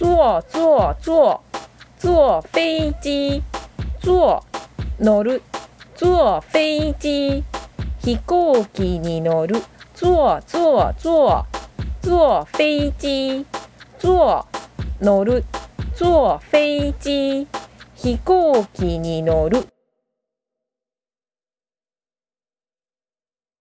坐坐坐坐飛機坐乗る。坐飛機飛行機に乗る。坐坐坐。坐飛機坐乗る。坐飛機飛行機に乗る。